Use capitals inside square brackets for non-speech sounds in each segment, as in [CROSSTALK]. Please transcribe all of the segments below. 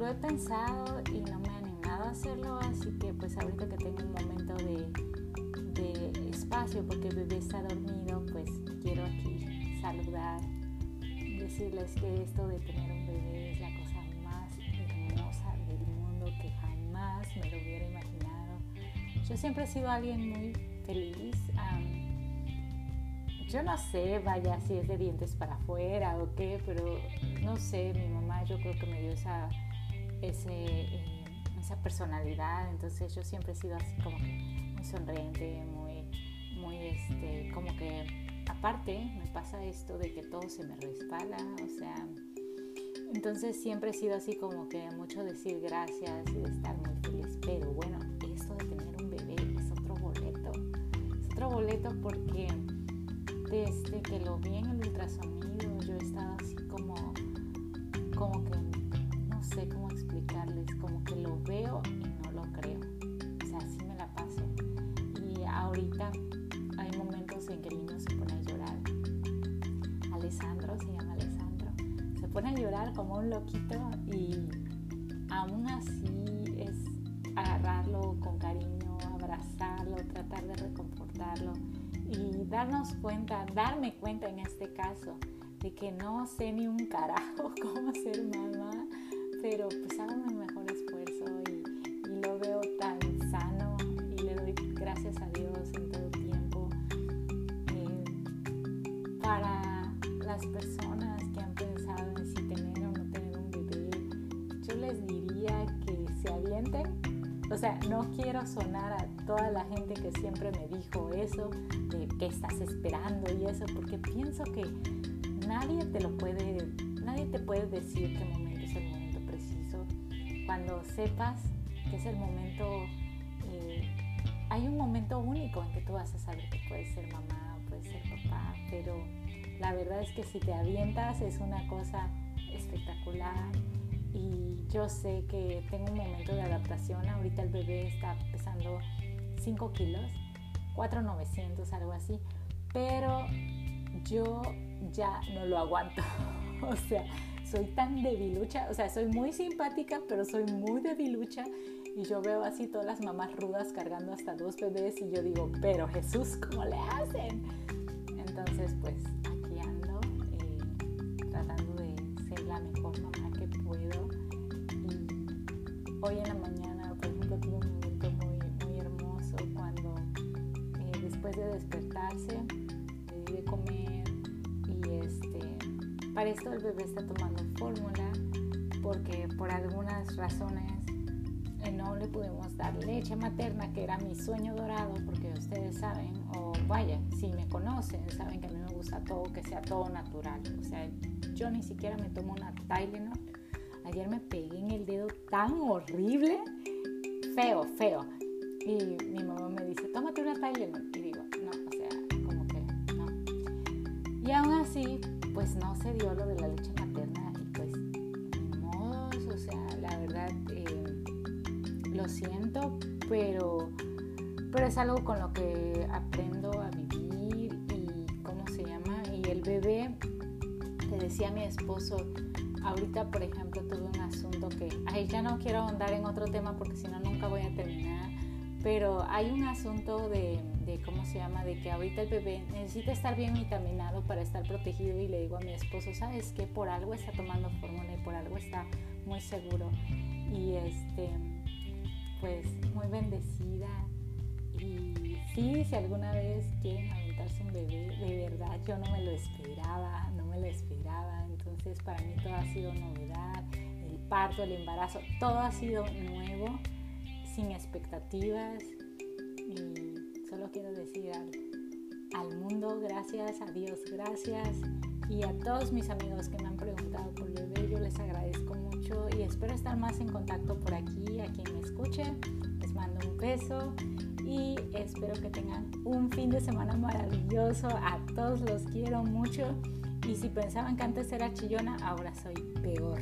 lo he pensado y no me he animado a hacerlo, así que pues ahorita que tengo un momento de, espacio porque el bebé está dormido, pues quiero aquí saludar, decirles que esto de tener un bebé es la cosa más hermosa del mundo que jamás me lo hubiera imaginado. Yo siempre he sido alguien muy feliz. yo no sé, vaya, si es de dientes para afuera o qué, pero no sé, mi mamá yo creo que me dio esa, ese, eh, esa personalidad, entonces yo siempre he sido así como que muy sonriente, muy, muy, este, como que aparte me pasa esto de que todo se me resbala, o sea, entonces siempre he sido así como que mucho decir gracias y de estar muy feliz, pero bueno, esto de tener un bebé es otro boleto, es otro boleto porque desde que lo vi en el ultrasonido yo he estado así como, como que, sé cómo explicarles, como que lo veo y no lo creo, o sea, así me la paso. Y ahorita hay momentos en que el niño se pone a llorar. Alessandro, se llama Alessandro, se pone a llorar como un loquito y aún así es agarrarlo con cariño, abrazarlo, tratar de reconfortarlo y darnos cuenta, darme cuenta en este caso, de que no sé ni un carajo [LAUGHS] cómo ser mamá, pero pues hago mi mejor esfuerzo y, y lo veo tan sano y le doy gracias a Dios en todo tiempo. Eh, para las personas que han pensado en si tener o no tener un bebé, yo les diría que se avienten o sea, no quiero sonar a toda la gente que siempre me dijo eso, de qué estás esperando y eso, porque pienso que nadie te lo puede, nadie te puede decir qué momento. Cuando sepas que es el momento, eh, hay un momento único en que tú vas a saber que puedes ser mamá, puedes ser papá, pero la verdad es que si te avientas es una cosa espectacular y yo sé que tengo un momento de adaptación. Ahorita el bebé está pesando 5 kilos, 4,900, algo así, pero yo ya no lo aguanto. [LAUGHS] o sea, soy tan debilucha, o sea, soy muy simpática, pero soy muy debilucha. Y yo veo así todas las mamás rudas cargando hasta dos bebés y yo digo, pero Jesús, ¿cómo le hacen? Entonces, pues aquí eh, tratando de ser la mejor mamá que puedo. Y hoy en la mañana, por ejemplo, tuve un momento muy, muy hermoso cuando eh, después de despertarse, le di de comer para esto el bebé está tomando fórmula porque por algunas razones eh, no le pudimos dar leche materna, que era mi sueño dorado, porque ustedes saben, o vaya, si me conocen, saben que a mí me gusta todo, que sea todo natural. O sea, yo ni siquiera me tomo una Tylenol. Ayer me pegué en el dedo tan horrible, feo, feo. Y mi mamá me dice, tómate una Tylenol. Y digo, no, o sea, como que no. Y aún así, pues no se dio lo de la leche materna y pues, modos, o sea, la verdad, eh, lo siento, pero, pero es algo con lo que aprendo a vivir y, ¿cómo se llama? Y el bebé le decía mi esposo, ahorita por ejemplo tuve un asunto que, ay, ya no quiero ahondar en otro tema porque si no nunca voy a terminar, pero hay un asunto de, de, ¿cómo se llama? De que ahorita el bebé necesita estar bien vitaminado para estar protegido y le digo a mi esposo, ¿sabes qué? Por algo está tomando fórmula y por algo está muy seguro. Y este, pues muy bendecida. Y sí, si alguna vez quieren aventarse un bebé, de verdad yo no me lo esperaba, no me lo esperaba. Entonces para mí todo ha sido novedad, el parto, el embarazo, todo ha sido nuevo, sin expectativas. Y solo quiero decir al, al mundo gracias, a Dios gracias. Y a todos mis amigos que me han preguntado por bebé, yo les agradezco mucho y espero estar más en contacto por aquí, a quien me escuche. Les mando un beso y espero que tengan un fin de semana maravilloso. A todos los quiero mucho. Y si pensaban que antes era chillona, ahora soy peor.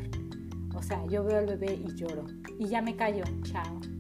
O sea, yo veo al bebé y lloro. Y ya me callo. Chao.